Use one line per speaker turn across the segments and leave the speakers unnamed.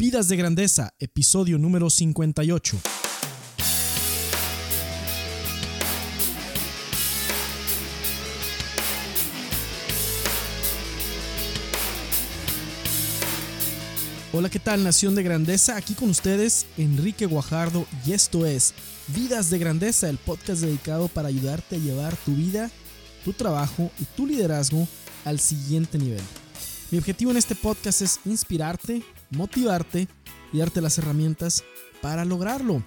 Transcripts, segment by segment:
Vidas de Grandeza, episodio número 58. Hola, ¿qué tal Nación de Grandeza? Aquí con ustedes Enrique Guajardo y esto es Vidas de Grandeza, el podcast dedicado para ayudarte a llevar tu vida, tu trabajo y tu liderazgo al siguiente nivel. Mi objetivo en este podcast es inspirarte, motivarte y darte las herramientas para lograrlo.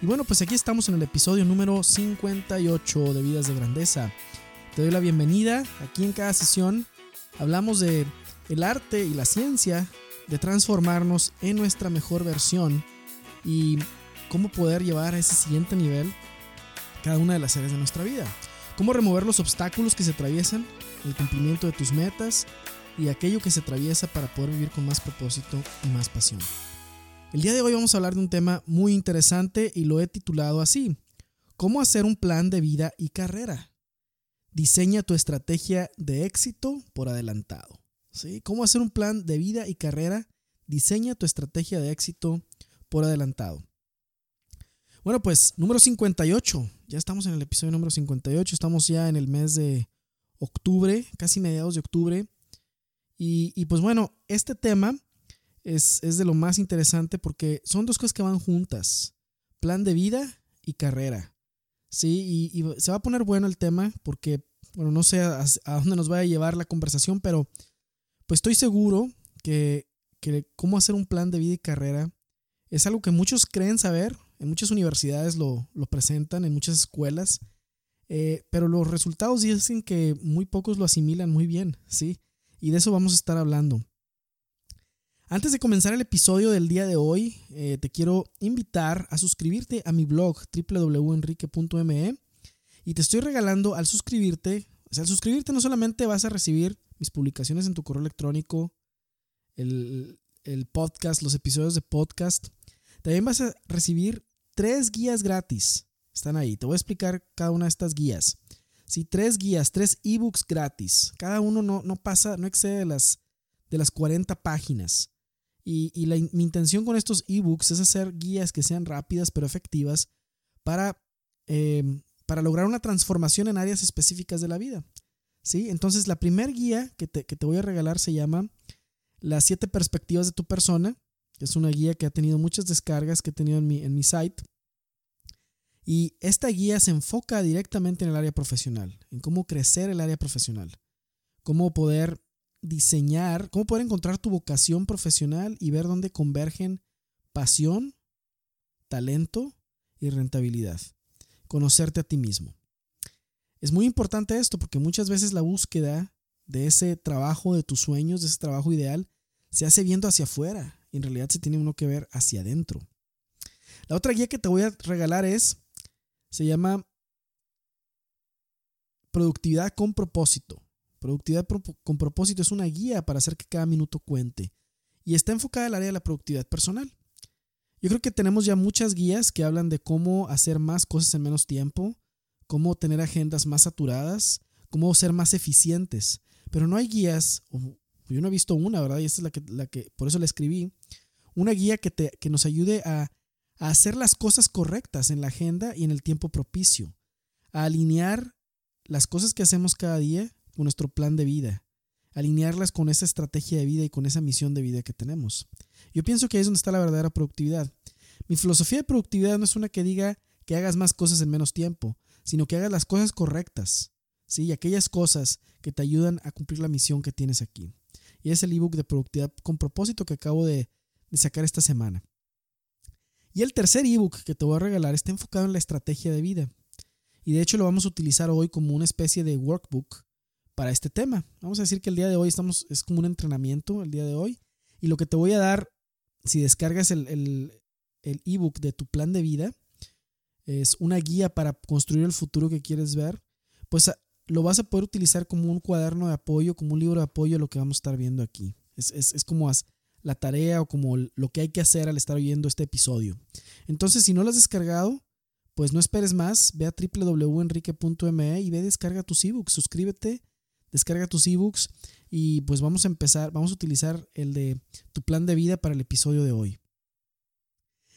Y bueno, pues aquí estamos en el episodio número 58 de Vidas de Grandeza. Te doy la bienvenida. Aquí en cada sesión hablamos de el arte y la ciencia de transformarnos en nuestra mejor versión y cómo poder llevar a ese siguiente nivel cada una de las áreas de nuestra vida. Cómo remover los obstáculos que se atraviesan, el cumplimiento de tus metas y aquello que se atraviesa para poder vivir con más propósito y más pasión. El día de hoy vamos a hablar de un tema muy interesante y lo he titulado así, ¿Cómo hacer un plan de vida y carrera? Diseña tu estrategia de éxito por adelantado. ¿Sí? ¿Cómo hacer un plan de vida y carrera? Diseña tu estrategia de éxito por adelantado. Bueno, pues número 58. Ya estamos en el episodio número 58. Estamos ya en el mes de octubre, casi mediados de octubre. Y, pues bueno, este tema es, de lo más interesante porque son dos cosas que van juntas. Plan de vida y carrera. Sí, y, se va a poner bueno el tema porque, bueno, no sé a, dónde nos va a llevar la conversación, pero pues estoy seguro que, cómo hacer un plan de vida y carrera es algo que muchos creen saber, en muchas universidades lo, presentan, en muchas escuelas, eh, pero los resultados dicen que muy pocos lo asimilan muy bien, ¿sí? Y de eso vamos a estar hablando. Antes de comenzar el episodio del día de hoy, eh, te quiero invitar a suscribirte a mi blog www.enrique.me y te estoy regalando al suscribirte, o sea, al suscribirte no solamente vas a recibir mis publicaciones en tu correo electrónico, el, el podcast, los episodios de podcast, también vas a recibir tres guías gratis. Están ahí, te voy a explicar cada una de estas guías. Sí, tres guías, tres ebooks gratis. Cada uno no, no pasa, no excede de las, de las 40 páginas. Y, y mi intención con estos ebooks es hacer guías que sean rápidas pero efectivas para, em, para lograr una transformación en áreas específicas de la vida. ¿Sí? Entonces, la primera guía que te, que te voy a regalar se llama Las siete perspectivas de tu persona. Es una guía que ha tenido muchas descargas que he tenido en mi, en mi site. Y esta guía se enfoca directamente en el área profesional, en cómo crecer el área profesional, cómo poder diseñar, cómo poder encontrar tu vocación profesional y ver dónde convergen pasión, talento y rentabilidad. Conocerte a ti mismo. Es muy importante esto porque muchas veces la búsqueda de ese trabajo de tus sueños, de ese trabajo ideal, se hace viendo hacia afuera y en realidad se tiene uno que ver hacia adentro. La otra guía que te voy a regalar es se llama Productividad con propósito. Productividad con propósito es una guía para hacer que cada minuto cuente y está enfocada en el área de la productividad personal. Yo creo que tenemos ya muchas guías que hablan de cómo hacer más cosas en menos tiempo, cómo tener agendas más saturadas, cómo ser más eficientes, pero no hay guías, yo no he visto una, ¿verdad? Y esta es la que, la que por eso la escribí, una guía que, te, que nos ayude a a hacer las cosas correctas en la agenda y en el tiempo propicio, a alinear las cosas que hacemos cada día con nuestro plan de vida, alinearlas con esa estrategia de vida y con esa misión de vida que tenemos. Yo pienso que ahí es donde está la verdadera productividad. Mi filosofía de productividad no es una que diga que hagas más cosas en menos tiempo, sino que hagas las cosas correctas, ¿sí? aquellas cosas que te ayudan a cumplir la misión que tienes aquí. Y es el ebook de productividad con propósito que acabo de sacar esta semana. Y el tercer ebook que te voy a regalar está enfocado en la estrategia de vida. Y de hecho lo vamos a utilizar hoy como una especie de workbook para este tema. Vamos a decir que el día de hoy estamos, es como un entrenamiento el día de hoy. Y lo que te voy a dar, si descargas el, el ebook de tu plan de vida, es una guía para construir el futuro que quieres ver, pues ah, lo vas a poder utilizar como un cuaderno de apoyo, como un libro de apoyo lo que vamos a estar viendo aquí. Es, es, es como la tarea o como lo que hay que hacer al estar oyendo este episodio. Entonces, si no lo has descargado, pues no esperes más, ve a www.enrique.me y ve descarga tus ebooks, suscríbete, descarga tus ebooks y pues vamos a empezar, vamos a utilizar el de tu plan de vida para el episodio de hoy.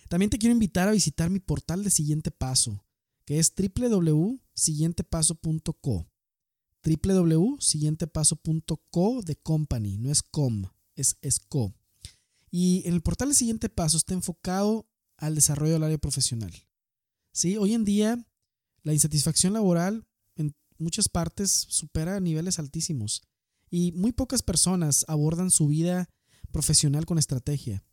También te quiero invitar a visitar mi portal de siguiente paso, que es www.siguientepaso.co. www.siguientepaso.co de company, no es com, es, es co. Y en el portal de siguiente paso está enfocado al desarrollo del área profesional. ¿Sí? Hoy en día la insatisfacción laboral en muchas partes supera niveles altísimos y muy pocas personas abordan su vida profesional con estrategia.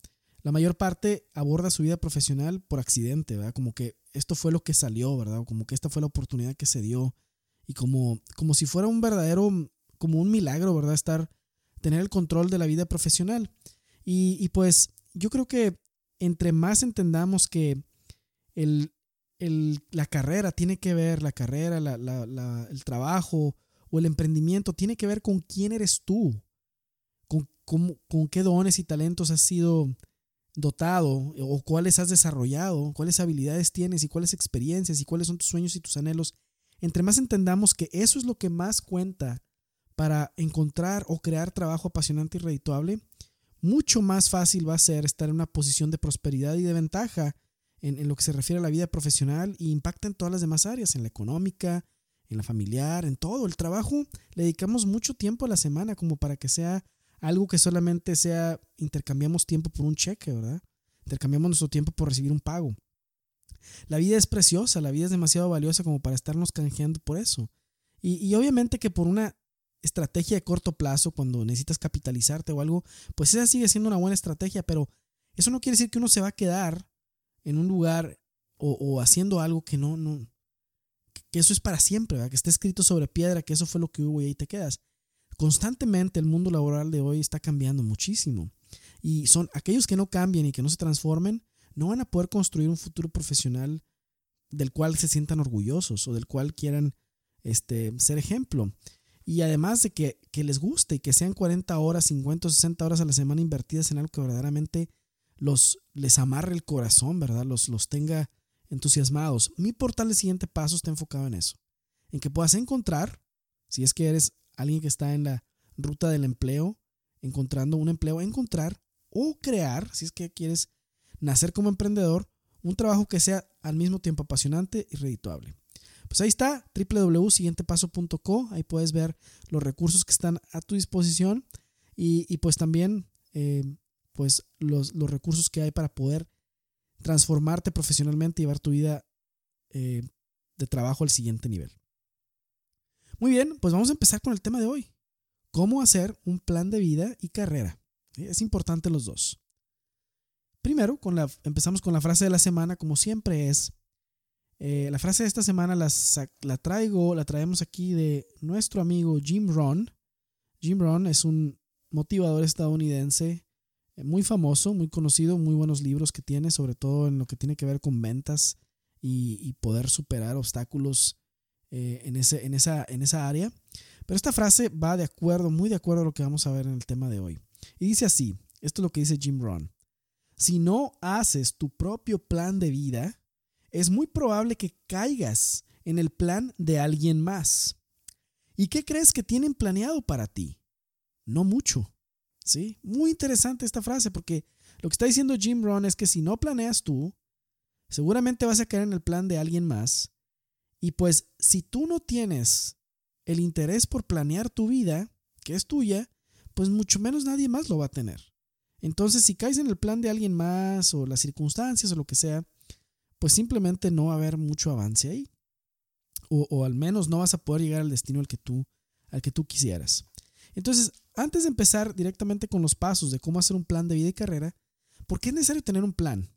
La mayor parte aborda su vida profesional por accidente, ¿verdad? Como que esto fue lo que salió, ¿verdad? Como que esta fue la oportunidad que se dio y como, como si fuera un verdadero, como un milagro, ¿verdad? Estar, tener el control de la vida profesional. Y, pues yo creo que entre más entendamos que el, la carrera tiene que ver, la carrera, el trabajo o el emprendimiento tiene que ver con quién eres tú, con, con, qué dones y talentos has sido dotado o cuáles has desarrollado, cuáles habilidades tienes y cuáles experiencias y cuáles son tus sueños y tus anhelos. Entre más entendamos que eso es lo que más cuenta para encontrar o crear trabajo apasionante y redituable, mucho más fácil va a ser estar en una posición de prosperidad y de ventaja en, lo que se refiere a la vida profesional y impacta en todas las demás áreas, en la económica, en la familiar, en todo. El trabajo le dedicamos mucho tiempo a la semana como para que sea algo que solamente sea intercambiamos tiempo por un cheque, ¿verdad? Intercambiamos nuestro tiempo por recibir un pago. La vida es preciosa, la vida es demasiado valiosa como para estarnos canjeando por eso. Y, obviamente que por una estrategia de corto plazo, cuando necesitas capitalizarte o algo, pues esa sigue siendo una buena estrategia, pero eso no quiere decir que uno se va a quedar en un lugar o, haciendo algo que no, no, que eso es para siempre, que esté escrito sobre piedra, que eso fue lo que hubo y ahí te quedas. Constantemente el mundo laboral de hoy está cambiando muchísimo. Y son aquellos que no cambien y que no se transformen, no van a poder construir un futuro profesional del cual se sientan orgullosos o del cual quieran este, ser ejemplo. Y además de que, que les guste y que sean 40 horas, 50 o 60 horas a la semana invertidas en algo que verdaderamente los, les amarre el corazón, ¿verdad? Los, los tenga entusiasmados. Mi portal de siguiente paso está enfocado en eso. En que puedas encontrar, si es que eres alguien que está en la ruta del empleo, encontrando un empleo, encontrar o crear, si es que quieres nacer como emprendedor, un trabajo que sea al mismo tiempo apasionante y redituable. Pues ahí está, www.siguientepaso.co, ahí puedes ver los recursos que están a tu disposición y, pues también eh, pues los, recursos que hay para poder transformarte profesionalmente y llevar tu vida eh, de trabajo al siguiente nivel. Muy bien, pues vamos a empezar con el tema de hoy. ¿Cómo hacer un plan de vida y carrera? Es importante los dos. Primero, con la, empezamos con la frase de la semana, como siempre es. Eh, la frase de esta semana la traigo, la traemos aquí de nuestro amigo Jim Ron. Jim Ron es un motivador estadounidense eh, muy famoso, muy conocido, muy buenos libros que tiene, sobre todo en lo que tiene que ver con ventas y, poder superar obstáculos eh, en, ese, en, esa, en esa área. Pero esta frase va de acuerdo, muy de acuerdo a lo que vamos a ver en el tema de hoy. Y dice así, esto es lo que dice Jim Rohn. Si no haces tu propio plan de vida, es muy probable que caigas en el plan de alguien más. ¿Y qué crees que tienen planeado para ti? No mucho. ¿sí? Muy interesante esta frase porque lo que está diciendo Jim Rohn es que si no planeas tú, seguramente vas a caer en el plan de alguien más. Y pues si tú no tienes el interés por planear tu vida, que es tuya, pues mucho menos nadie más lo va a tener. Entonces, si caes en el plan de alguien más o las circunstancias o lo que sea, pues simplemente no va a haber mucho avance ahí. O, al menos no vas a poder llegar al destino al que tú, al que tú quisieras. Entonces, antes de empezar directamente con los pasos de cómo hacer un plan de vida y carrera, ¿por qué es necesario tener un plan?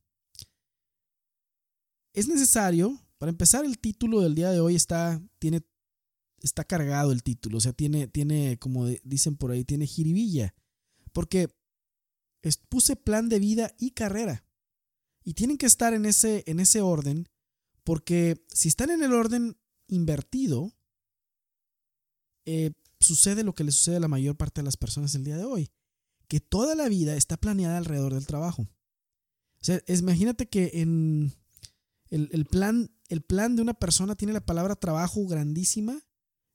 Es necesario, para empezar, el título del día de hoy está, tiene, está cargado el título, o sea, tiene, tiene, como dicen por ahí, tiene jiribilla, porque puse plan de vida y carrera. Y tienen que estar en ese, en ese orden, porque si están en el orden invertido, eh, sucede lo que le sucede a la mayor parte de las personas el día de hoy, que toda la vida está planeada alrededor del trabajo. O sea, imagínate que en el, plan, el plan de una persona tiene la palabra trabajo grandísima,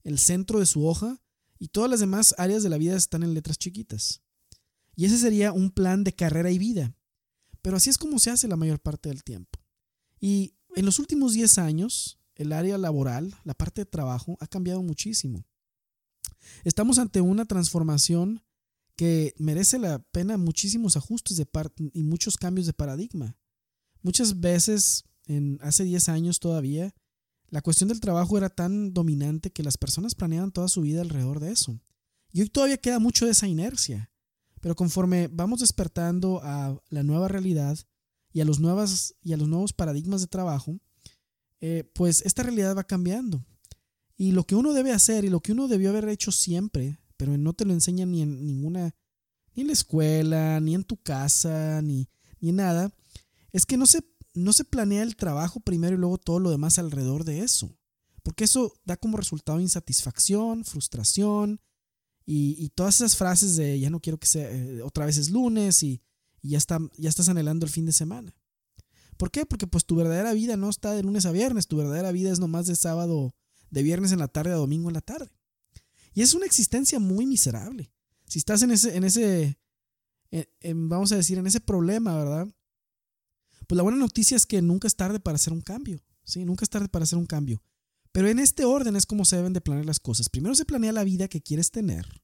el centro de su hoja, y todas las demás áreas de la vida están en letras chiquitas. Y ese sería un plan de carrera y vida. Pero así es como se hace la mayor parte del tiempo. Y en los últimos 10 años, el área laboral, la parte de trabajo, ha cambiado muchísimo. Estamos ante una transformación que merece la pena muchísimos ajustes de y muchos cambios de paradigma. Muchas veces, en hace 10 años todavía, la cuestión del trabajo era tan dominante que las personas planeaban toda su vida alrededor de eso. Y hoy todavía queda mucho de esa inercia. Pero conforme vamos despertando a la nueva realidad y a los, nuevas, y a los nuevos paradigmas de trabajo, eh, pues esta realidad va cambiando. Y lo que uno debe hacer y lo que uno debió haber hecho siempre, pero no te lo enseñan ni en ninguna, ni en la escuela, ni en tu casa, ni, ni nada, es que no se no se planea el trabajo primero y luego todo lo demás alrededor de eso. Porque eso da como resultado insatisfacción, frustración y, todas esas frases de ya no quiero que sea, eh, otra vez es lunes y, ya, está, ya estás anhelando el fin de semana. ¿Por qué? Porque pues tu verdadera vida no está de lunes a viernes, tu verdadera vida es nomás de sábado, de viernes en la tarde a domingo en la tarde. Y es una existencia muy miserable. Si estás en ese, en ese, vamos a decir, en ese problema, ¿verdad? Pues la buena noticia es que nunca es tarde para hacer un cambio. Sí, nunca es tarde para hacer un cambio. Pero en este orden es como se deben de planear las cosas. Primero se planea la vida que quieres tener.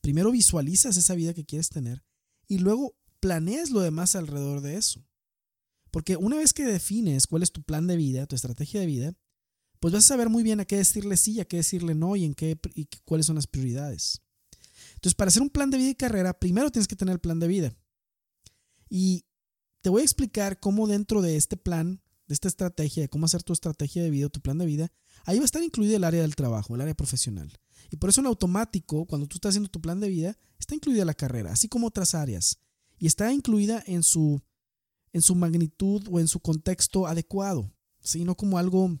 Primero visualizas esa vida que quieres tener y luego planeas lo demás alrededor de eso. Porque una vez que defines cuál es tu plan de vida, tu estrategia de vida, pues vas a saber muy bien a qué decirle sí a qué decirle no y en qué y cuáles son las prioridades. Entonces, para hacer un plan de vida y carrera, primero tienes que tener el plan de vida. Y te voy a explicar cómo dentro de este plan, de esta estrategia, de cómo hacer tu estrategia de vida, tu plan de vida, ahí va a estar incluido el área del trabajo, el área profesional. Y por eso en automático, cuando tú estás haciendo tu plan de vida, está incluida la carrera, así como otras áreas. Y está incluida en su, en su magnitud o en su contexto adecuado, ¿sí? no como algo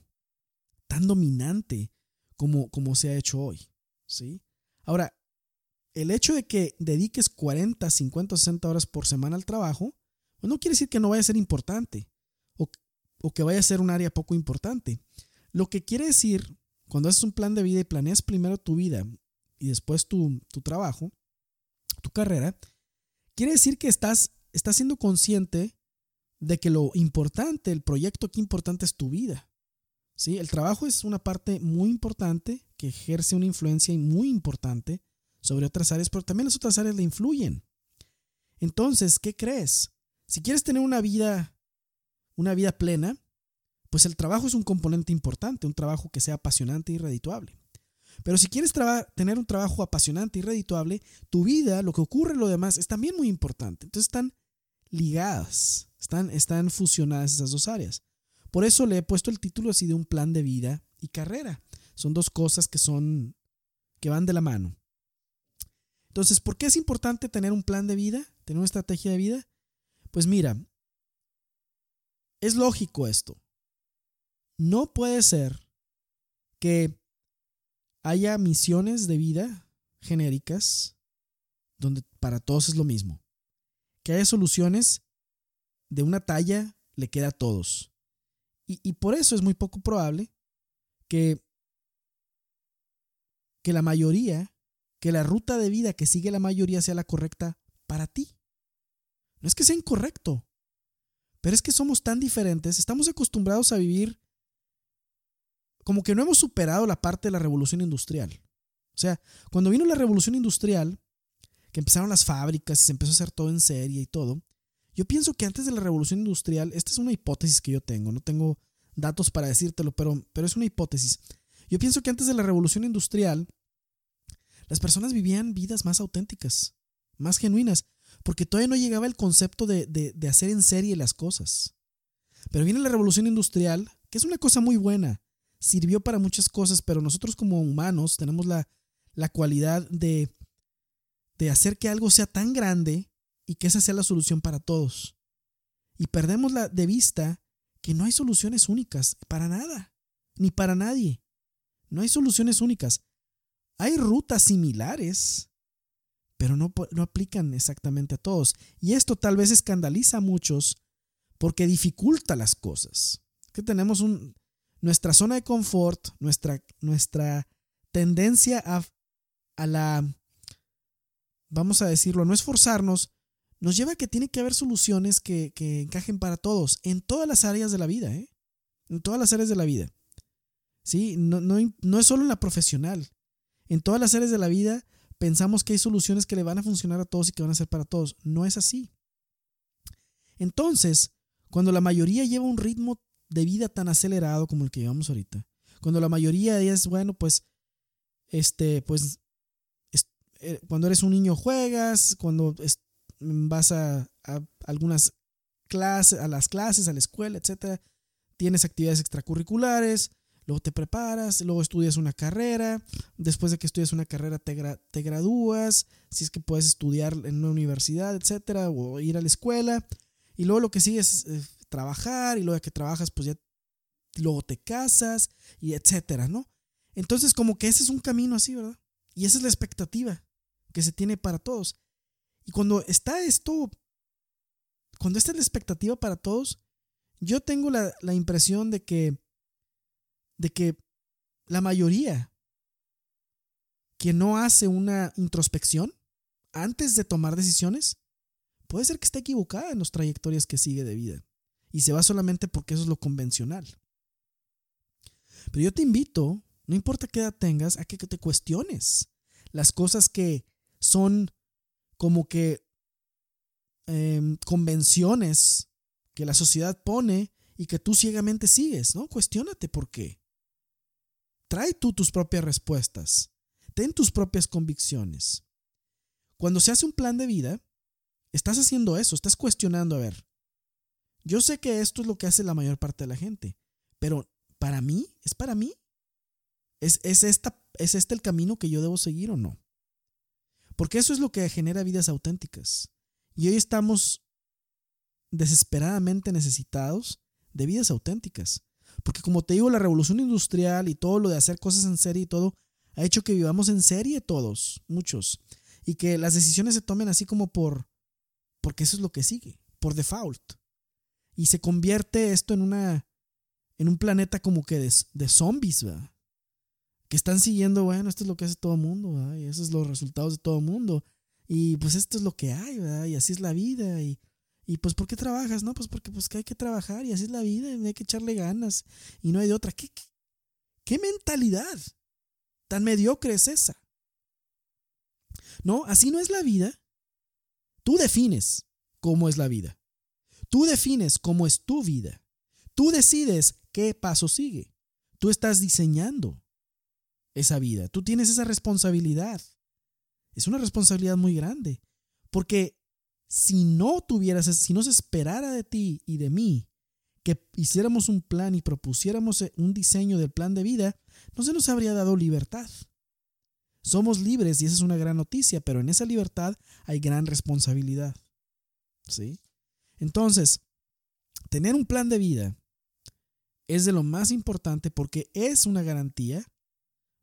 tan dominante como, como se ha hecho hoy. ¿sí? Ahora, el hecho de que dediques 40, 50, 60 horas por semana al trabajo pues no quiere decir que no vaya a ser importante o, que vaya a ser un área poco importante. Lo que quiere decir, cuando haces un plan de vida y planeas primero tu vida y después tu, trabajo, tu carrera, quiere decir que estás, estás siendo consciente de que lo importante, el proyecto aquí importante es tu vida. ¿sí? El trabajo es una parte muy importante que ejerce una influencia muy importante sobre otras áreas, pero también las otras áreas le influyen. Entonces, ¿qué crees? Si quieres tener una vida, una vida plena, pues el trabajo es un componente importante, un trabajo que sea apasionante y redituable. Pero si quieres tener un trabajo apasionante y redituable, tu vida, lo que ocurre, lo demás, es también muy importante. Entonces están ligadas, están, están fusionadas esas dos áreas. Por eso le he puesto el título así de un plan de vida y carrera. Son dos cosas que son, que van de la mano. Entonces, ¿por qué es importante tener un plan de vida, tener una estrategia de vida? Pues mira, es lógico esto. No puede ser que haya misiones de vida genéricas donde para todos es lo mismo. Que haya soluciones de una talla le queda a todos. Y, por eso es muy poco probable que, que la mayoría, que la ruta de vida que sigue la mayoría sea la correcta para ti. No es que sea incorrecto, pero es que somos tan diferentes, estamos acostumbrados a vivir como que no hemos superado la parte de la revolución industrial. O sea, cuando vino la revolución industrial, que empezaron las fábricas y se empezó a hacer todo en serie y todo, yo pienso que antes de la revolución industrial, esta es una hipótesis que yo tengo, no tengo datos para decírtelo, pero, pero es una hipótesis. Yo pienso que antes de la revolución industrial, las personas vivían vidas más auténticas, más genuinas porque todavía no llegaba el concepto de, hacer en serie las cosas. Pero viene la revolución industrial, que es una cosa muy buena, sirvió para muchas cosas, pero nosotros como humanos tenemos la, cualidad de, de hacer que algo sea tan grande y que esa sea la solución para todos. Y perdemos la, de vista que no hay soluciones únicas para nada, ni para nadie. No hay soluciones únicas. Hay rutas similares, pero no, no aplican exactamente a todos. Y esto tal vez escandaliza a muchos porque dificulta las cosas. Que tenemos nuestra zona de confort, nuestra, nuestra tendencia a, a la, vamos a decirlo, no esforzarnos, nos lleva a que tiene que haber soluciones que, encajen para todos, en todas las áreas de la vida, ¿eh? En todas las áreas de la vida. ¿Sí? No, no, no es solo en la profesional. En todas las áreas de la vida pensamos que hay soluciones que le van a funcionar a todos y que van a ser para todos. No es así. Entonces, cuando la mayoría lleva un ritmo de vida tan acelerado como el que llevamos ahorita, cuando la mayoría es, bueno, pues, este, pues, eh, cuando eres un niño juegas, cuando vas a, algunas clases, a las clases, a la escuela, etcétera, tienes actividades extracurriculares, luego te preparas, luego estudias una carrera, después de que estudias una carrera te, te gradúas, si es que puedes estudiar en una universidad, etcétera, o ir a la escuela, y luego lo que sigue es eh, trabajar, y luego de que trabajas, pues ya luego te casas, y etcétera, ¿no? Entonces, como que ese es un camino así, ¿verdad? Y esa es la expectativa que se tiene para todos. Y cuando está esto, cuando esta es la expectativa para todos, yo tengo la, la impresión de que, de que la mayoría que no hace una introspección antes de tomar decisiones, puede ser que esté equivocada en las trayectorias que sigue de vida y se va solamente porque eso es lo convencional. Pero yo te invito, no importa qué edad tengas, a que te cuestiones las cosas que son como que em, convenciones que la sociedad pone y que tú ciegamente sigues, ¿no? Cuestiónate por qué. Trae tú tus propias respuestas. Ten tus propias convicciones. Cuando se hace un plan de vida, Estás haciendo eso, estás cuestionando, a ver, yo sé que esto es lo que hace la mayor parte de la gente, pero para mí, ¿es para mí? ¿Es, es, esta, ¿Es este el camino que yo debo seguir o no? Porque eso es lo que genera vidas auténticas. Y hoy estamos desesperadamente necesitados de vidas auténticas. Porque como te digo, la revolución industrial y todo lo de hacer cosas en serie y todo, ha hecho que vivamos en serie todos, muchos. Y que las decisiones se tomen así como por, porque eso es lo que sigue, por default. Y se convierte esto en una en un planeta como que de, de zombies, ¿verdad? Que están siguiendo, bueno, esto es lo que hace todo el mundo, ¿verdad? Y esos son los resultados de todo el mundo. Y pues esto es lo que hay, ¿verdad? Y así es la vida. Y, y pues, ¿por qué trabajas? No, pues porque pues, que hay que trabajar y así es la vida y hay que echarle ganas. Y no hay de otra. ¿Qué, qué, qué mentalidad tan mediocre es esa? No, así no es la vida. Tú defines cómo es la vida. Tú defines cómo es tu vida. Tú decides qué paso sigue. Tú estás diseñando esa vida. Tú tienes esa responsabilidad. Es una responsabilidad muy grande. Porque si no tuvieras, si no se esperara de ti y de mí que hiciéramos un plan y propusiéramos un diseño del plan de vida, no se nos habría dado libertad. Somos libres y esa es una gran noticia, pero en esa libertad hay gran responsabilidad. ¿Sí? Entonces, tener un plan de vida es de lo más importante porque es una garantía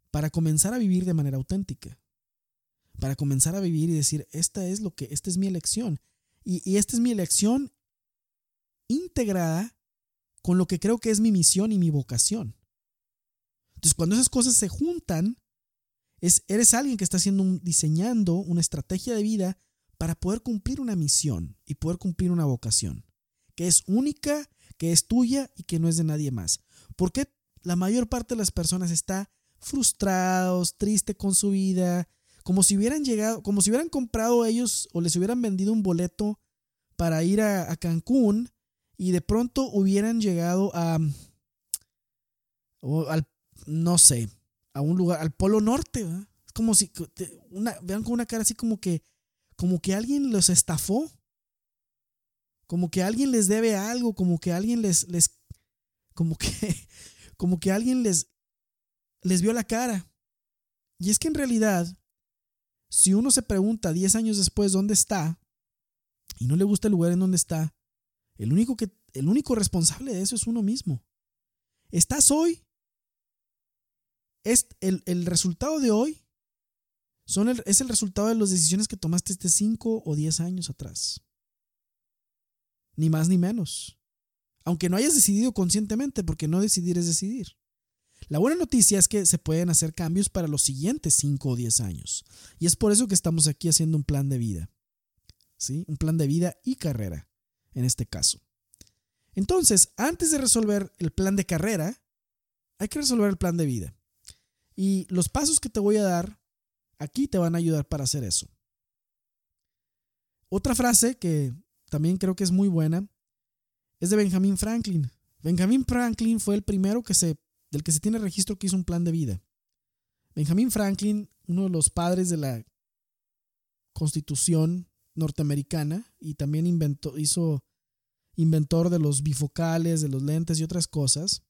para comenzar a vivir de manera auténtica. Para comenzar a vivir y decir, esta es lo que, esta es mi elección. Y, y esta es mi elección integrada con lo que creo que es mi misión y mi vocación. Entonces, cuando esas cosas se juntan, eres alguien que está haciendo diseñando una estrategia de vida para poder cumplir una misión y poder cumplir una vocación, que es única, que es tuya y que no es de nadie más. Porque la mayor parte de las personas está frustrados, triste con su vida, como si hubieran llegado, como si hubieran comprado ellos o les hubieran vendido un boleto para ir a, Cancún y de pronto hubieran llegado a, o al, no sé, a un lugar, al Polo Norte. Es como si, una, vean con una cara así como que, como que alguien los estafó. Como que alguien les debe algo, como que alguien les, les, como que, como que alguien les, les vio la cara. Y es que en realidad, si uno se pregunta 10 años después dónde está y no le gusta el lugar en donde está, el único, que, el único responsable de eso es uno mismo. Estás hoy es el, resultado de hoy son es el resultado de las decisiones que tomaste este 5 o 10 años atrás. Ni más ni menos. Aunque no hayas decidido conscientemente, porque no decidir es decidir. La buena noticia es que se pueden hacer cambios para los siguientes 5 o 10 años. Y es por eso que estamos aquí haciendo un plan de vida. ¿Sí? Un plan de vida y carrera, en este caso. Entonces, antes de resolver el plan de carrera, hay que resolver el plan de vida. Y los pasos que te voy a dar aquí te van a ayudar para hacer eso. Otra frase que también creo que es muy buena es de Benjamin Franklin. Benjamin Franklin fue el primero que se, del que se tiene registro que hizo un plan de vida. Benjamin Franklin, uno de los padres de la constitución norteamericana y también inventó, hizo inventor de los bifocales, de los lentes y otras cosas,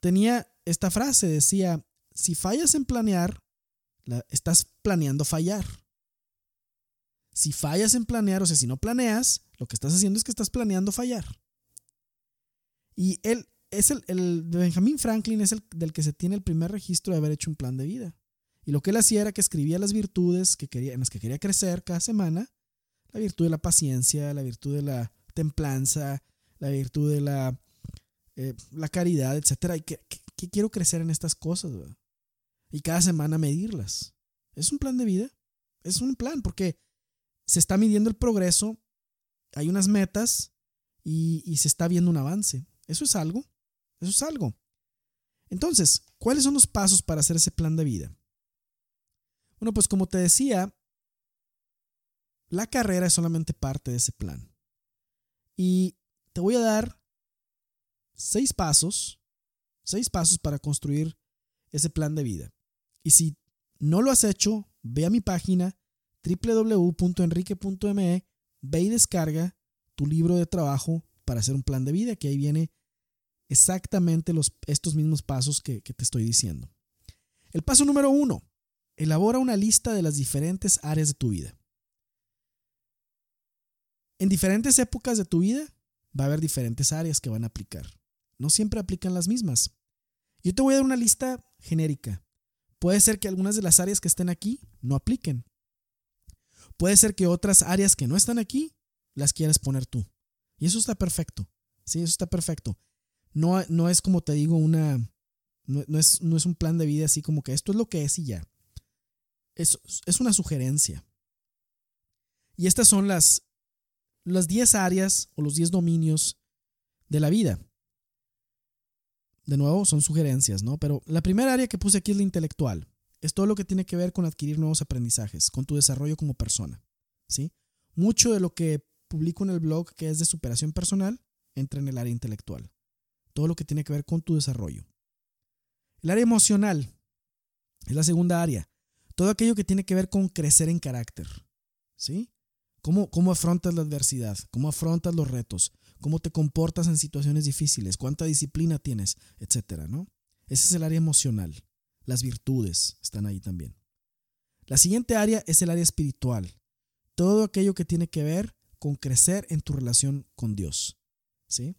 tenía esta frase, decía, si fallas en planear, estás planeando fallar. Si fallas en planear, o sea, si no planeas, lo que estás haciendo es que estás planeando fallar. Y él es el, el Benjamin Franklin es el del que se tiene el primer registro de haber hecho un plan de vida. Y lo que él hacía era que escribía las virtudes que quería, en las que quería crecer cada semana. La virtud de la paciencia, la virtud de la templanza, la virtud de la, eh, la caridad, etc. Y que, quiero crecer en estas cosas. Y cada semana medirlas. Es un plan de vida. Es un plan porque se está midiendo el progreso, hay unas metas y, se está viendo un avance. Eso es algo, eso es algo. Entonces, ¿cuáles son los pasos para hacer ese plan de vida? Bueno, pues como te decía, la carrera es solamente parte de ese plan. Y te voy a dar seis pasos, seis pasos para construir ese plan de vida. Y si no lo has hecho, ve a mi página www.enrique.me, ve y descarga tu libro de trabajo para hacer un plan de vida, que ahí viene exactamente estos mismos pasos que, que te estoy diciendo. El paso número uno, elabora una lista de las diferentes áreas de tu vida. En diferentes épocas de tu vida va a haber diferentes áreas que van a aplicar. No siempre aplican las mismas. Yo te voy a dar una lista genérica. Puede ser que algunas de las áreas que estén aquí no apliquen. Puede ser que otras áreas que no están aquí las quieras poner tú. Y eso está perfecto. Sí, eso está perfecto. No, no es como te digo una... No, es, no es un plan de vida así como que esto es lo que es y ya. Es, es una sugerencia. Y estas son las, las 10 áreas o los 10 dominios de la vida. De nuevo, son sugerencias, ¿no? Pero la primera área que puse aquí es la intelectual es todo lo que tiene que ver con adquirir nuevos aprendizajes, con tu desarrollo como persona. ¿sí? Mucho de lo que publico en el blog que es de superación personal entra en el área intelectual. Todo lo que tiene que ver con tu desarrollo. El área emocional es la segunda área. Todo aquello que tiene que ver con crecer en carácter. ¿Sí? ¿Cómo, cómo afrontas la adversidad? ¿Cómo afrontas los retos? ¿Cómo te comportas en situaciones difíciles? ¿Cuánta disciplina tienes? Etcétera, ¿no? Ese es el área emocional. Las virtudes están ahí también. La siguiente área es el área espiritual. Todo aquello que tiene que ver con crecer en tu relación con Dios. ¿Sí?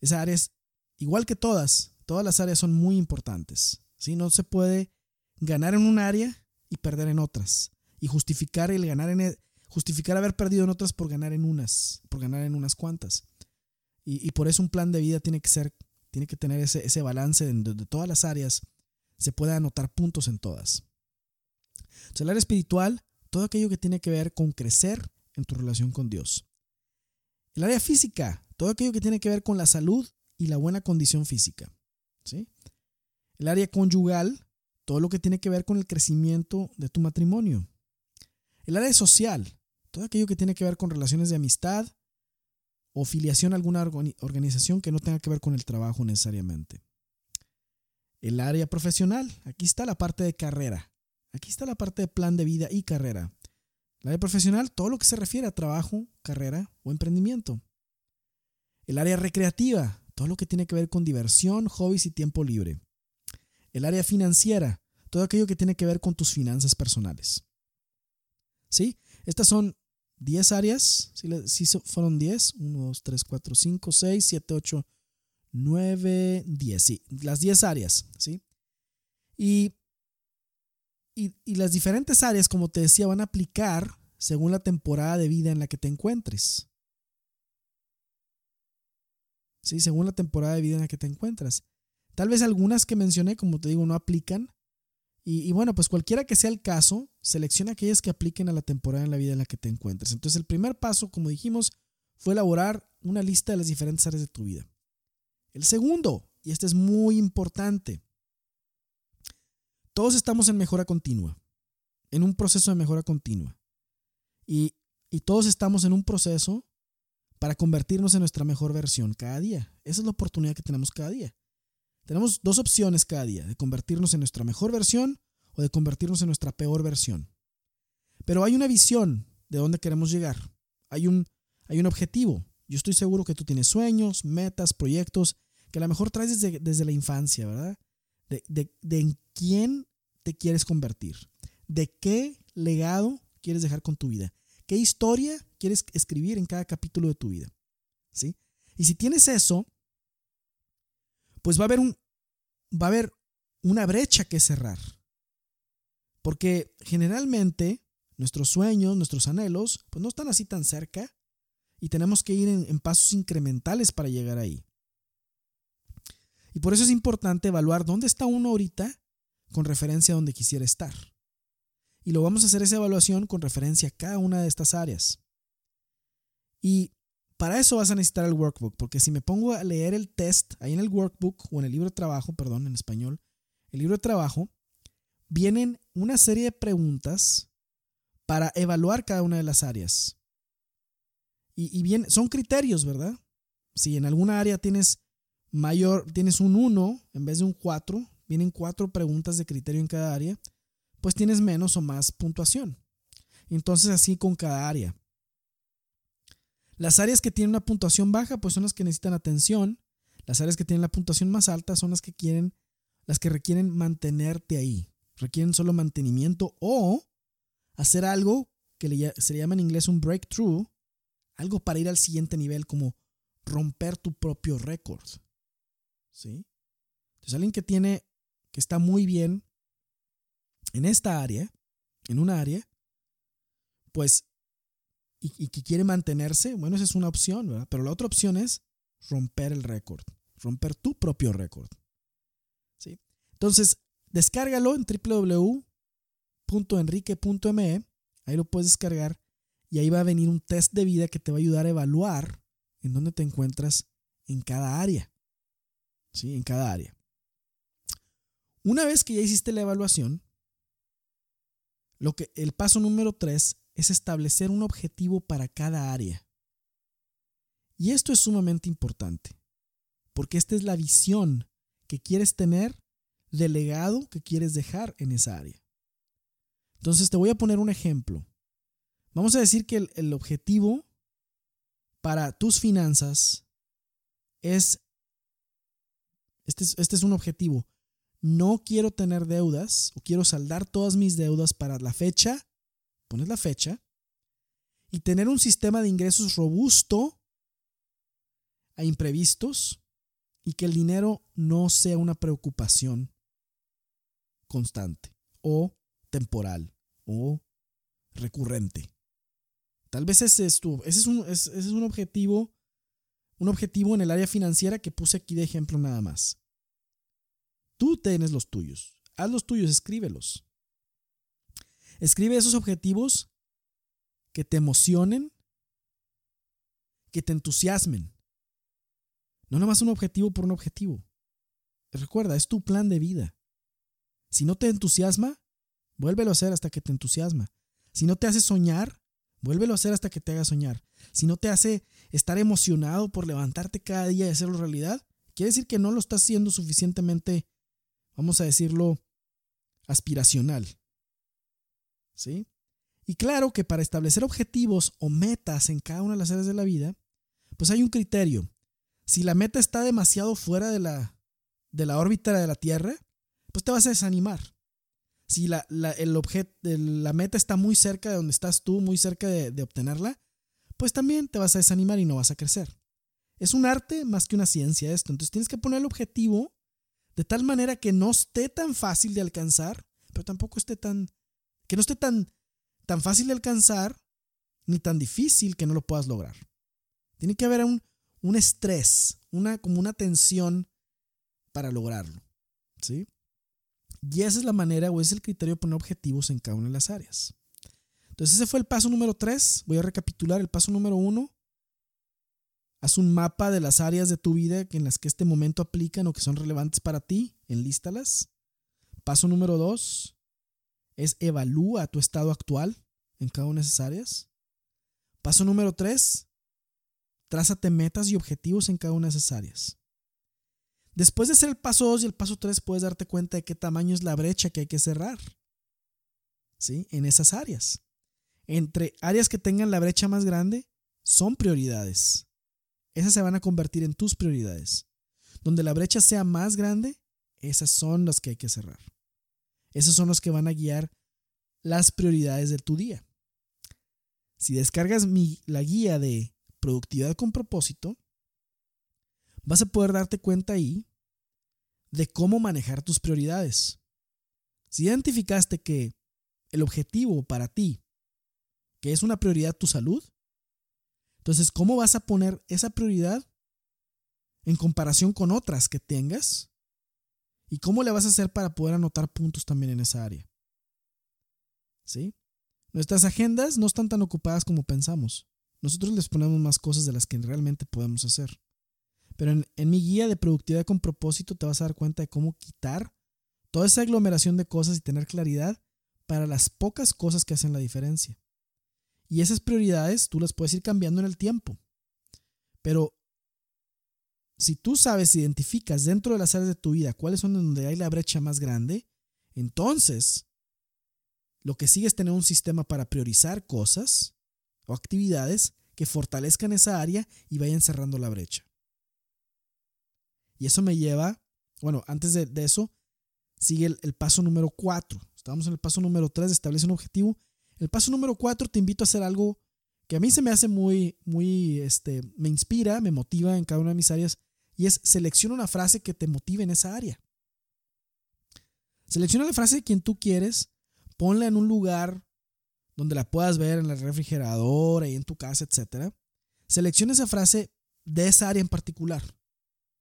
Esa área es igual que todas, todas las áreas son muy importantes. ¿sí? No se puede ganar en un área y perder en otras. Y justificar el ganar en e, justificar haber perdido en otras por ganar en unas, por ganar en unas cuantas. Y, por eso un plan de vida tiene que ser, tiene que tener ese, ese balance de, de todas las áreas se puede anotar puntos en todas. El área espiritual, todo aquello que tiene que ver con crecer en tu relación con Dios. El área física, todo aquello que tiene que ver con la salud y la buena condición física. ¿sí? El área conyugal, todo lo que tiene que ver con el crecimiento de tu matrimonio. El área social, todo aquello que tiene que ver con relaciones de amistad o filiación a alguna organización que no tenga que ver con el trabajo necesariamente. El área profesional, aquí está la parte de carrera. Aquí está la parte de plan de vida y carrera. El área profesional, todo lo que se refiere a trabajo, carrera o emprendimiento. El área recreativa, todo lo que tiene que ver con diversión, hobbies y tiempo libre. El área financiera, todo aquello que tiene que ver con tus finanzas personales. ¿Sí? Estas son 10 áreas. Si ¿Sí, fueron 10, 1, 2, 3, 4, 5, 6, 7, 8, 9, 10, sí, las 10 áreas, ¿sí? Y, y, y, las diferentes áreas, como te decía, van a aplicar según la temporada de vida en la que te encuentres. ¿Sí? Según la temporada de vida en la que te encuentras. Tal vez algunas que mencioné, como te digo, no aplican. Y, bueno, pues cualquiera que sea el caso, selecciona aquellas que apliquen a la temporada en la vida en la que te encuentres. Entonces el primer paso, como dijimos, fue elaborar una lista de las diferentes áreas de tu vida. El segundo, y este es muy importante, todos estamos en mejora continua, en un proceso de mejora continua. Y, y todos estamos en un proceso para convertirnos en nuestra mejor versión cada día. Esa es la oportunidad que tenemos cada día. Tenemos dos opciones cada día, de convertirnos en nuestra mejor versión o de convertirnos en nuestra peor versión. Pero hay una visión de dónde queremos llegar. Hay un, hay un objetivo. Yo estoy seguro que tú tienes sueños, metas, proyectos que a lo mejor traes desde, desde la infancia, ¿verdad? De, de, de en quién te quieres convertir. De qué legado quieres dejar con tu vida. ¿Qué historia quieres escribir en cada capítulo de tu vida? ¿Sí? Y si tienes eso, pues va a haber un va a haber una brecha que cerrar. Porque generalmente nuestros sueños, nuestros anhelos, pues no están así tan cerca y tenemos que ir en, en pasos incrementales para llegar ahí. Y por eso es importante evaluar dónde está uno ahorita con referencia a donde quisiera estar. Y lo vamos a hacer esa evaluación con referencia a cada una de estas áreas. Y para eso vas a necesitar el workbook, porque si me pongo a leer el test ahí en el workbook o en el libro de trabajo, perdón, en español, el libro de trabajo, vienen una serie de preguntas para evaluar cada una de las áreas. Y, bien, son criterios, ¿verdad? Si en alguna área tienes mayor, tienes un 1 en vez de un 4, vienen cuatro preguntas de criterio en cada área, pues tienes menos o más puntuación. Entonces así con cada área. Las áreas que tienen una puntuación baja, pues son las que necesitan atención. Las áreas que tienen la puntuación más alta son las que quieren, las que requieren mantenerte ahí. Requieren solo mantenimiento o hacer algo que se le llama en inglés un breakthrough, algo para ir al siguiente nivel, como romper tu propio récord. ¿Sí? Entonces, alguien que tiene, que está muy bien en esta área, en una área, pues y, que quiere mantenerse, bueno, esa es una opción, ¿verdad? Pero la otra opción es romper el récord, romper tu propio récord. ¿Sí? Entonces, descárgalo en www.enrique.me, ahí lo puedes descargar y ahí va a venir un test de vida que te va a ayudar a evaluar en dónde te encuentras en cada área. ¿Sí? En cada área. Una vez que ya hiciste la evaluación, lo que, el paso número 3 es establecer un objetivo para cada área. Y esto es sumamente importante, porque esta es la visión que quieres tener del legado que quieres dejar en esa área. Entonces te voy a poner un ejemplo. Vamos a decir que el, objetivo para tus finanzas es, este es, este es un objetivo, no quiero tener deudas o quiero saldar todas mis deudas para la fecha pones la fecha, y tener un sistema de ingresos robusto a imprevistos y que el dinero no sea una preocupación constante o temporal o recurrente. Tal vez ese es, tu, ese es, un, ese es un objetivo, un objetivo en el área financiera que puse aquí de ejemplo nada más. Tú tienes los tuyos, haz los tuyos, escríbelos. Escribe esos objetivos que te emocionen, que te entusiasmen. No nomás un objetivo por un objetivo. Recuerda, es tu plan de vida. Si no te entusiasma, vuélvelo a hacer hasta que te entusiasma. Si no te hace soñar, vuélvelo a hacer hasta que te haga soñar. Si no te hace estar emocionado por levantarte cada día y hacerlo realidad, quiere decir que no lo estás haciendo suficientemente, vamos a decirlo, aspiracional. ¿Sí? Y claro que para establecer objetivos o metas en cada una de las áreas de la vida, pues hay un criterio. Si la meta está demasiado fuera de la, de la órbita de la Tierra, pues te vas a desanimar. Si la, la, el la meta está muy cerca de donde estás tú, muy cerca de, de obtenerla, pues también te vas a desanimar y no vas a crecer. Es un arte más que una ciencia esto. Entonces tienes que poner el objetivo de tal manera que no esté tan fácil de alcanzar, pero tampoco esté tan, que no esté tan, tan fácil de alcanzar ni tan difícil que no lo puedas lograr. Tiene que haber un, un estrés, una, como una tensión para lograrlo. ¿Sí? Y esa es la manera o es el criterio de poner objetivos en cada una de las áreas. Entonces ese fue el paso número 3. Voy a recapitular el paso número 1. Haz un mapa de las áreas de tu vida en las que este momento aplican o que son relevantes para ti. Enlístalas. Paso número 2 es evalúa tu estado actual en cada una de esas áreas. Paso número 3, trázate metas y objetivos en cada una de esas áreas. Después de hacer el paso 2 y el paso 3, puedes darte cuenta de qué tamaño es la brecha que hay que cerrar. ¿Sí? En esas áreas. Entre áreas que tengan la brecha más grande, son prioridades. Esas se van a convertir en tus prioridades. Donde la brecha sea más grande, esas son las que hay que cerrar. Esos son los que van a guiar las prioridades de tu día. Si descargas mi, la guía de productividad con propósito, vas a poder darte cuenta ahí de cómo manejar tus prioridades. Si identificaste que el objetivo para ti, que es una prioridad tu salud, entonces, ¿cómo vas a poner esa prioridad en comparación con otras que tengas? ¿Y cómo le vas a hacer para poder anotar puntos también en esa área? ¿Sí? Nuestras agendas no están tan ocupadas como pensamos. Nosotros les ponemos más cosas de las que realmente podemos hacer. Pero en, mi guía de productividad con propósito te vas a dar cuenta de cómo quitar toda esa aglomeración de cosas y tener claridad para las pocas cosas que hacen la diferencia. Y esas prioridades tú las puedes ir cambiando en el tiempo. Pero si tú sabes, identificas dentro de las áreas de tu vida cuáles son donde hay la brecha más grande, entonces lo que sigue es tener un sistema para priorizar cosas o actividades que fortalezcan esa área y vayan cerrando la brecha. Y eso me lleva, bueno, antes de, eso, sigue el, paso número 4. Estábamos en el paso número 3, establece un objetivo. El paso número 4 te invito a hacer algo que a mí se me hace muy, muy, este, me inspira, me motiva en cada una de mis áreas, y es selecciona una frase que te motive en esa área. Selecciona la frase de quien tú quieres, ponla en un lugar donde la puedas ver en el refrigerador, ahí en tu casa, etc. Selecciona esa frase de esa área en particular.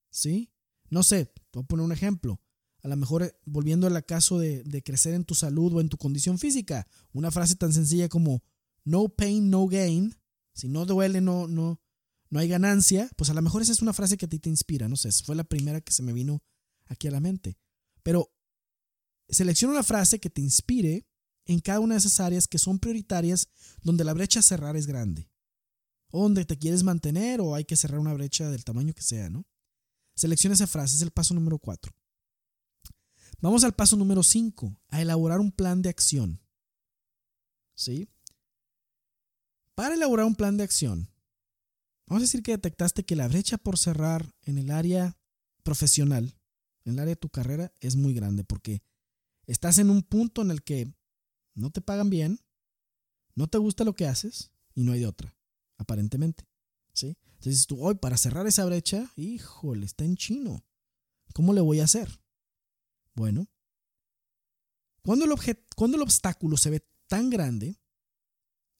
¿Sí? No sé, te voy a poner un ejemplo. A lo mejor, eh, volviendo al caso de, de crecer en tu salud o en tu condición física, una frase tan sencilla como no pain, no gain. Si no duele, no, no, no hay ganancia. Pues a lo mejor esa es una frase que a ti te inspira. No sé, fue la primera que se me vino aquí a la mente. Pero selecciona una frase que te inspire en cada una de esas áreas que son prioritarias donde la brecha a cerrar es grande. O donde te quieres mantener o hay que cerrar una brecha del tamaño que sea, ¿no? Selecciona esa frase, es el paso número 4. Vamos al paso número 5, a elaborar un plan de acción. ¿Sí? Para elaborar un plan de acción, vamos a decir que detectaste que la brecha por cerrar en el área profesional, en el área de tu carrera, es muy grande porque estás en un punto en el que no te pagan bien, no te gusta lo que haces y no hay de otra, aparentemente. ¿sí? Entonces tú, hoy para cerrar esa brecha, híjole, está en chino. ¿Cómo le voy a hacer? Bueno, cuando el, cuando el obstáculo se ve tan grande,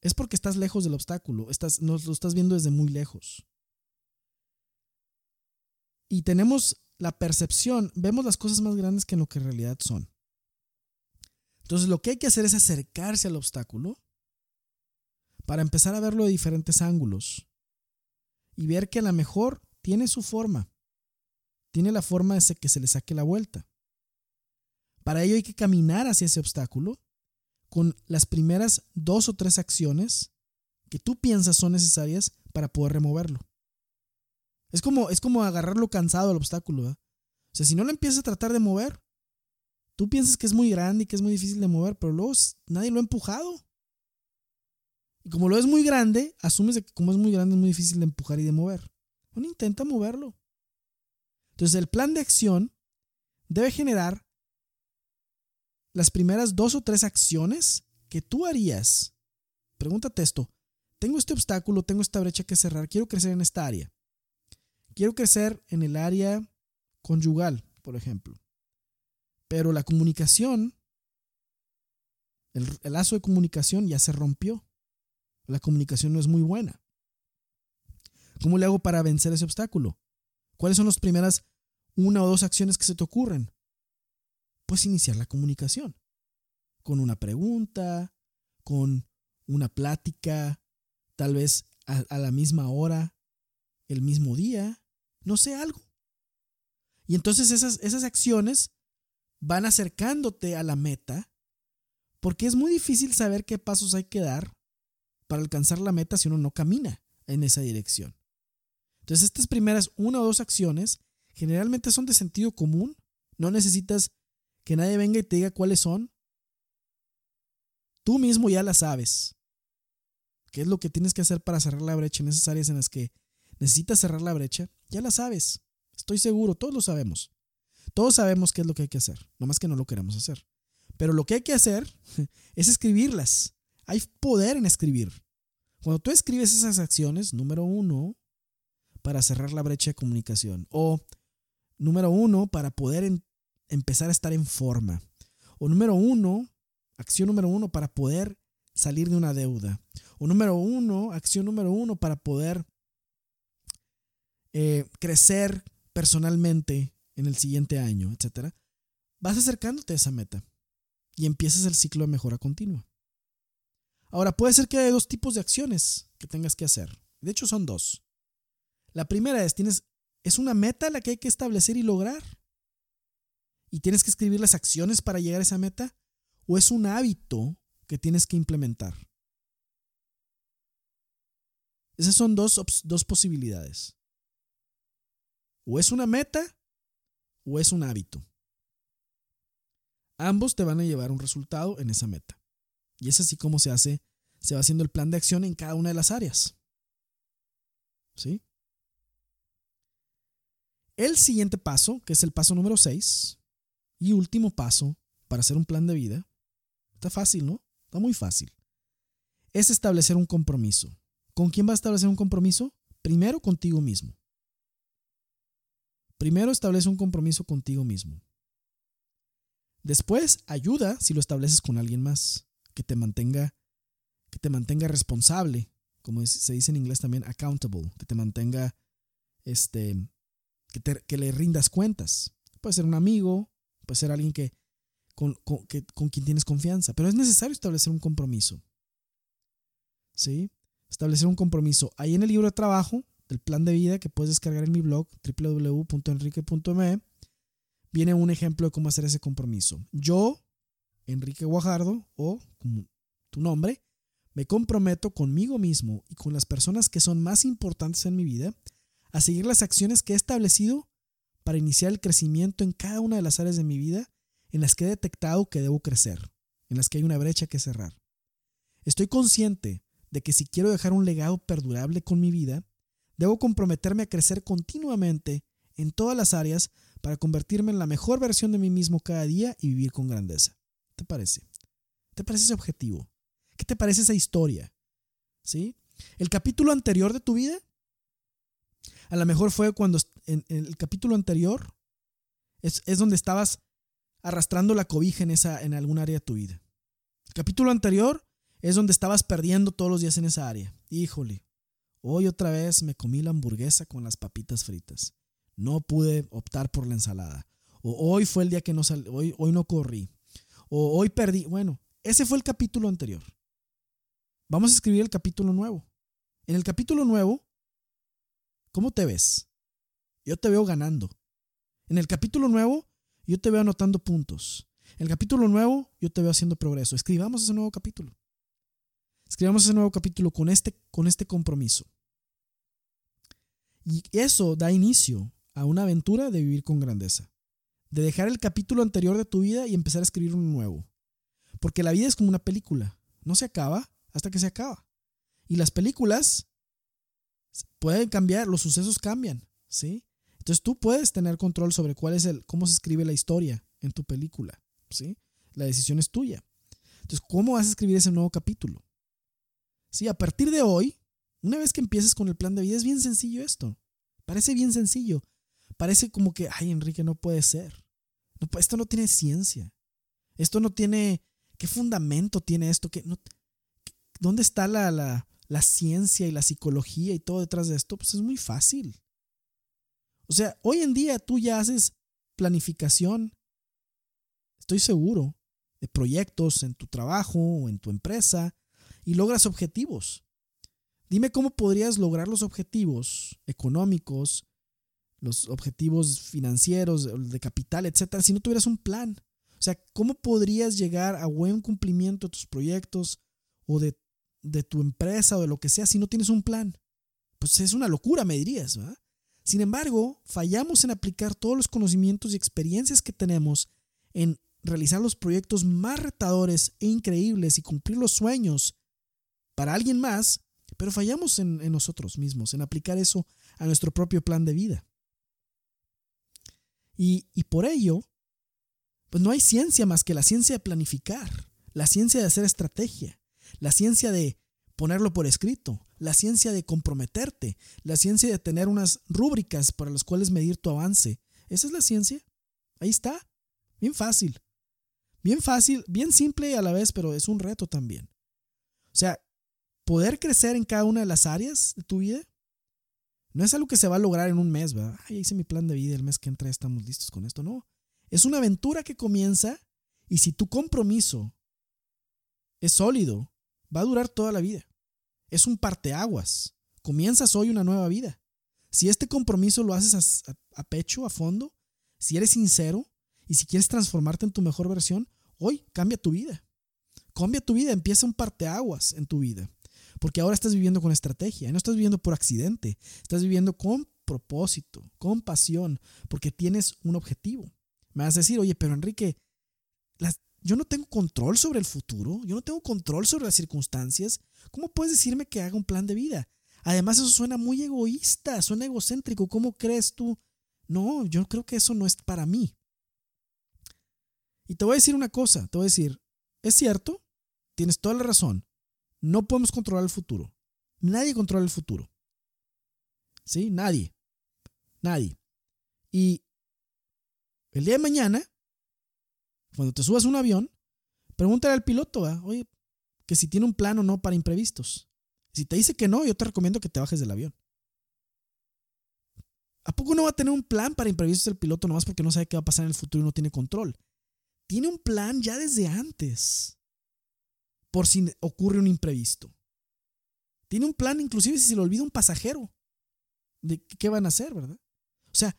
es porque estás lejos del obstáculo, estás, lo estás viendo desde muy lejos. Y tenemos la percepción, vemos las cosas más grandes que en lo que en realidad son. Entonces lo que hay que hacer es acercarse al obstáculo para empezar a verlo de diferentes ángulos y ver que a lo mejor tiene su forma, tiene la forma de que se le saque la vuelta. Para ello hay que caminar hacia ese obstáculo con las primeras dos o tres acciones que tú piensas son necesarias para poder removerlo. Es como, es como agarrarlo cansado al obstáculo. O sea, si no lo empiezas a tratar de mover, Tú piensas que es muy grande y que es muy difícil de mover, pero luego nadie lo ha empujado. Y como lo es muy grande, asumes que como es muy grande es muy difícil de empujar y de mover. Bueno, intenta moverlo. Entonces el plan de acción debe generar las primeras dos o tres acciones que tú harías. Pregúntate esto. Tengo este obstáculo, tengo esta brecha que cerrar, quiero crecer en esta área. Quiero crecer en el área conyugal, por ejemplo. Pero la comunicación, el, lazo de comunicación ya se rompió. La comunicación no es muy buena. ¿Cómo le hago para vencer ese obstáculo? ¿Cuáles son las primeras una o dos acciones que se te ocurren? Pues iniciar la comunicación. Con una pregunta, con una plática, tal vez a, la misma hora, el mismo día, no sé, algo. Y entonces esas, esas acciones van acercándote a la meta, porque es muy difícil saber qué pasos hay que dar para alcanzar la meta si uno no camina en esa dirección. Entonces estas primeras una o dos acciones generalmente son de sentido común, no necesitas que nadie venga y te diga cuáles son. Tú mismo ya las sabes. ¿Qué es lo que tienes que hacer para cerrar la brecha en esas áreas en las que necesitas cerrar la brecha? Ya la sabes. Estoy seguro, todos lo sabemos. Todos sabemos qué es lo que hay que hacer, nomás que no lo queremos hacer. Pero lo que hay que hacer es escribirlas. Hay poder en escribir. Cuando tú escribes esas acciones, número uno, para cerrar la brecha de comunicación. O número uno, para poder empezar a estar en forma. O número uno, acción número uno, para poder salir de una deuda. O número uno, acción número uno, para poder eh, crecer personalmente en el siguiente año, etc. Vas acercándote a esa meta y empiezas el ciclo de mejora continua. Ahora, puede ser que haya dos tipos de acciones que tengas que hacer. De hecho, son dos. La primera es, tienes, es una meta la que hay que establecer y lograr. Y tienes que escribir las acciones para llegar a esa meta. O es un hábito que tienes que implementar. Esas son dos, dos posibilidades. O es una meta o es un hábito. Ambos te van a llevar un resultado en esa meta. Y es así como se hace, se va haciendo el plan de acción en cada una de las áreas. ¿Sí? El siguiente paso, que es el paso número 6, y último paso para hacer un plan de vida, está fácil, ¿no? Está muy fácil. Es establecer un compromiso. ¿Con quién va a establecer un compromiso? Primero contigo mismo. Primero establece un compromiso contigo mismo. Después ayuda si lo estableces con alguien más que te mantenga, que te mantenga responsable, como se dice en inglés también, accountable, que te mantenga, este, que, que le rindas cuentas. Puede ser un amigo, puede ser alguien que con, con quien tienes confianza, pero es necesario establecer un compromiso. ¿Sí? Establecer un compromiso. Ahí en el libro de trabajo del plan de vida que puedes descargar en mi blog www.enrique.me viene un ejemplo de cómo hacer ese compromiso. Yo Enrique Guajardo, o tu nombre, me comprometo conmigo mismo y con las personas que son más importantes en mi vida a seguir las acciones que he establecido para iniciar el crecimiento en cada una de las áreas de mi vida en las que he detectado que debo crecer, en las que hay una brecha que cerrar. Estoy consciente de que si quiero dejar un legado perdurable con mi vida, debo comprometerme a crecer continuamente en todas las áreas para convertirme en la mejor versión de mí mismo cada día y vivir con grandeza te parece? ¿Te parece ese objetivo? ¿Qué te parece esa historia? ¿Sí? El capítulo anterior de tu vida, a lo mejor fue cuando en, el capítulo anterior es, donde estabas arrastrando la cobija en, esa, en algún área de tu vida. El capítulo anterior es donde estabas perdiendo todos los días en esa área. Híjole, hoy otra vez me comí la hamburguesa con las papitas fritas. No pude optar por la ensalada. O hoy fue el día que no salí, hoy, hoy no corrí o hoy perdí. Bueno, ese fue el capítulo anterior. Vamos a escribir el capítulo nuevo. En el capítulo nuevo, ¿cómo te ves? Yo te veo ganando. En el capítulo nuevo, yo te veo anotando puntos. En el capítulo nuevo, yo te veo haciendo progreso. Escribamos ese nuevo capítulo. Escribamos ese nuevo capítulo con este, con este compromiso. Y eso da inicio a una aventura de vivir con grandeza de dejar el capítulo anterior de tu vida y empezar a escribir uno nuevo. Porque la vida es como una película, no se acaba hasta que se acaba. Y las películas pueden cambiar, los sucesos cambian, ¿sí? Entonces tú puedes tener control sobre cuál es el cómo se escribe la historia en tu película, ¿sí? La decisión es tuya. Entonces, ¿cómo vas a escribir ese nuevo capítulo? Sí, a partir de hoy, una vez que empieces con el plan de vida, es bien sencillo esto. Parece bien sencillo. Parece como que, ay, Enrique, no puede ser. Pues, esto no tiene ciencia. Esto no tiene... ¿Qué fundamento tiene esto? ¿Qué, no, ¿Dónde está la, la ciencia y la psicología y todo detrás de esto? Pues es muy fácil. O sea, hoy en día tú ya haces planificación, estoy seguro, de proyectos en tu trabajo o en tu empresa y logras objetivos. Dime cómo podrías lograr los objetivos económicos, los objetivos financieros, de capital, etcétera, si no tuvieras un plan. O sea, ¿cómo podrías llegar a buen cumplimiento de tus proyectos o de, de tu empresa o de lo que sea si no tienes un plan? Pues es una locura, me dirías. Sin embargo, fallamos en aplicar todos los conocimientos y experiencias que tenemos en realizar los proyectos más retadores e increíbles y cumplir los sueños para alguien más, pero fallamos en, en nosotros mismos, en aplicar eso a nuestro propio plan de vida. Y, y por ello, pues no hay ciencia más que la ciencia de planificar, la ciencia de hacer estrategia, la ciencia de ponerlo por escrito, la ciencia de comprometerte, la ciencia de tener unas rúbricas para las cuales medir tu avance. Esa es la ciencia. Ahí está. Bien fácil. Bien fácil, bien simple a la vez, pero es un reto también. O sea, poder crecer en cada una de las áreas de tu vida no es algo que se va a lograr en un mes, ¿verdad? Ay, hice mi plan de vida, el mes que entra estamos listos con esto. No. Es una aventura que comienza y si tu compromiso es sólido, va a durar toda la vida. Es un parteaguas. Comienzas hoy una nueva vida. Si este compromiso lo haces a, pecho, a fondo, si eres sincero y si quieres transformarte en tu mejor versión, hoy cambia tu vida. Cambia tu vida, empieza un parteaguas en tu vida. Porque ahora estás viviendo con estrategia, no estás viviendo por accidente, estás viviendo con propósito, con pasión, porque tienes un objetivo. Me vas a decir, oye, pero Enrique, las, yo no tengo control sobre el futuro, yo no tengo control sobre las circunstancias. ¿Cómo puedes decirme que haga un plan de vida? Además, eso suena muy egoísta, suena egocéntrico. ¿Cómo crees tú? No, yo creo que eso no es para mí. Y te voy a decir una cosa, te voy a decir, es cierto, tienes toda la razón, no podemos controlar el futuro. Nadie controla el futuro. ¿Sí? Nadie. Nadie. Y el día de mañana cuando te subas a un avión, pregúntale al piloto, oye, que si tiene un plan o no para imprevistos. Si te dice que no, yo te recomiendo que te bajes del avión. ¿A poco no va a tener un plan para imprevistos el piloto nomás porque no sabe qué va a pasar en el futuro y no tiene control? Tiene un plan ya desde antes por si ocurre un imprevisto. Tiene un plan inclusive si se le olvida un pasajero de qué van a hacer, ¿verdad? O sea,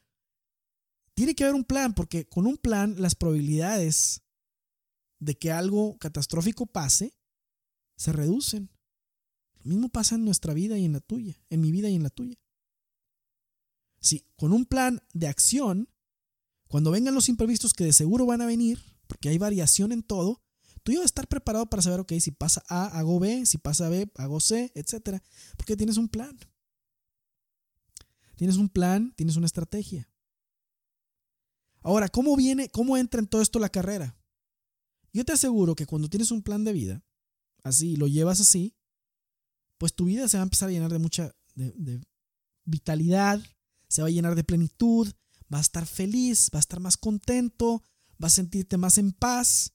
tiene que haber un plan, porque con un plan las probabilidades de que algo catastrófico pase se reducen. Lo mismo pasa en nuestra vida y en la tuya, en mi vida y en la tuya. Si con un plan de acción, cuando vengan los imprevistos que de seguro van a venir, porque hay variación en todo, tú ya vas a estar preparado para saber, ok, si pasa A, hago B, si pasa B, hago C, etc. Porque tienes un plan. Tienes un plan, tienes una estrategia. Ahora, ¿cómo viene, cómo entra en todo esto la carrera? Yo te aseguro que cuando tienes un plan de vida, así, lo llevas así, pues tu vida se va a empezar a llenar de mucha vitalidad, se va a llenar de plenitud, vas a estar feliz, vas a estar más contento, vas a sentirte más en paz.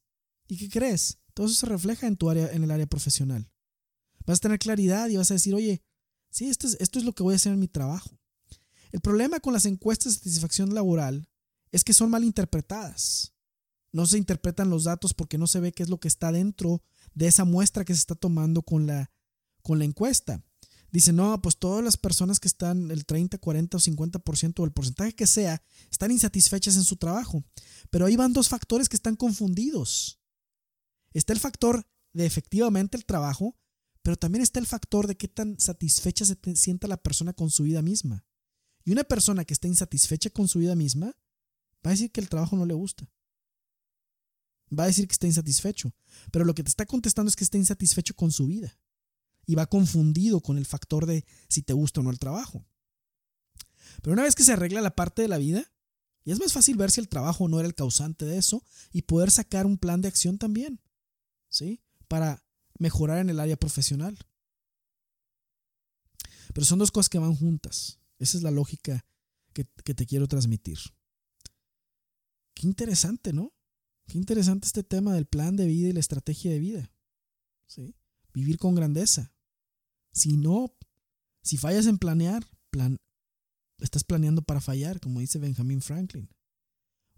¿Y qué crees? Todo eso se refleja en tu área, en el área profesional. Vas a tener claridad y vas a decir, oye, sí, esto es, esto es lo que voy a hacer en mi trabajo. El problema con las encuestas de satisfacción laboral es que son mal interpretadas. No se interpretan los datos porque no se ve qué es lo que está dentro de esa muestra que se está tomando con la, con la encuesta. Dice, no, pues todas las personas que están el 30, 40 o 50% o el porcentaje que sea, están insatisfechas en su trabajo. Pero ahí van dos factores que están confundidos. Está el factor de efectivamente el trabajo, pero también está el factor de qué tan satisfecha se sienta la persona con su vida misma. Y una persona que está insatisfecha con su vida misma Va a decir que el trabajo no le gusta. Va a decir que está insatisfecho. Pero lo que te está contestando es que está insatisfecho con su vida. Y va confundido con el factor de si te gusta o no el trabajo. Pero una vez que se arregla la parte de la vida, ya es más fácil ver si el trabajo no era el causante de eso y poder sacar un plan de acción también. ¿Sí? Para mejorar en el área profesional. Pero son dos cosas que van juntas. Esa es la lógica que te quiero transmitir. Qué interesante, ¿no? Qué interesante este tema del plan de vida y la estrategia de vida. ¿Sí? Vivir con grandeza. Si no, si fallas en planear, plan, estás planeando para fallar, como dice Benjamin Franklin.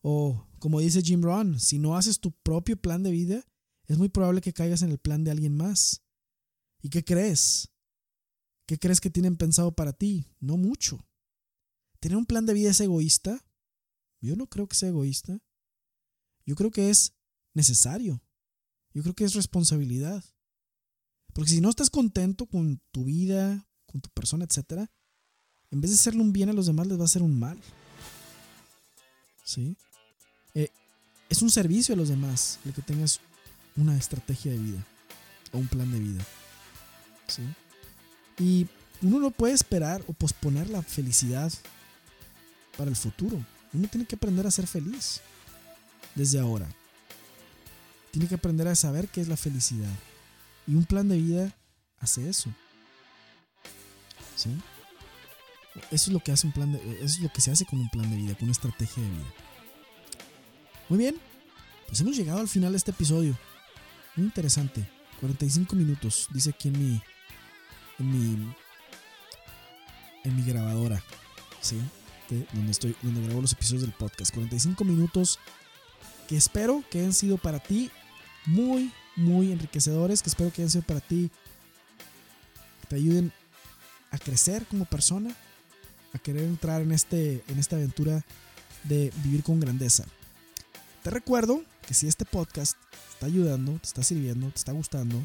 O como dice Jim Rohn, si no haces tu propio plan de vida, es muy probable que caigas en el plan de alguien más. ¿Y qué crees? ¿Qué crees que tienen pensado para ti? No mucho. ¿Tener un plan de vida es egoísta? Yo no creo que sea egoísta. Yo creo que es necesario. Yo creo que es responsabilidad. Porque si no estás contento con tu vida, con tu persona, etc., en vez de hacerle un bien a los demás, les va a hacer un mal. ¿Sí? Eh, es un servicio a los demás el que tengas una estrategia de vida o un plan de vida. ¿Sí? Y uno no puede esperar o posponer la felicidad para el futuro. Uno tiene que aprender a ser feliz desde ahora. Tiene que aprender a saber qué es la felicidad. Y un plan de vida hace eso. ¿Sí? Eso es lo que hace un plan de, eso es lo que se hace con un plan de vida, con una estrategia de vida. Muy bien, pues hemos llegado al final de este episodio. Muy interesante. 45 minutos, dice aquí en mi en mi en mi grabadora, ¿sí? Donde estoy donde grabo los episodios del podcast. 45 minutos que espero que hayan sido para ti muy muy enriquecedores, que espero que hayan sido para ti que te ayuden a crecer como persona, a querer entrar en, este, en esta aventura de vivir con grandeza. Te recuerdo que si este podcast te está ayudando, te está sirviendo, te está gustando,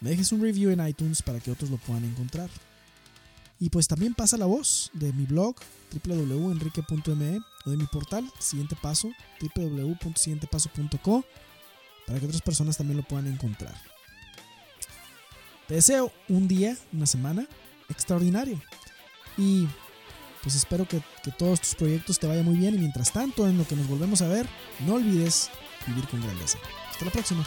me dejes un review en iTunes para que otros lo puedan encontrar. Y pues también pasa la voz de mi blog www.enrique.me o de mi portal Siguiente Paso para que otras personas también lo puedan encontrar. Te deseo un día, una semana extraordinario. Y pues espero que, que, todos tus proyectos te vayan muy bien y mientras tanto, en lo que nos volvemos a ver, no olvides vivir con grandeza. Hasta la próxima.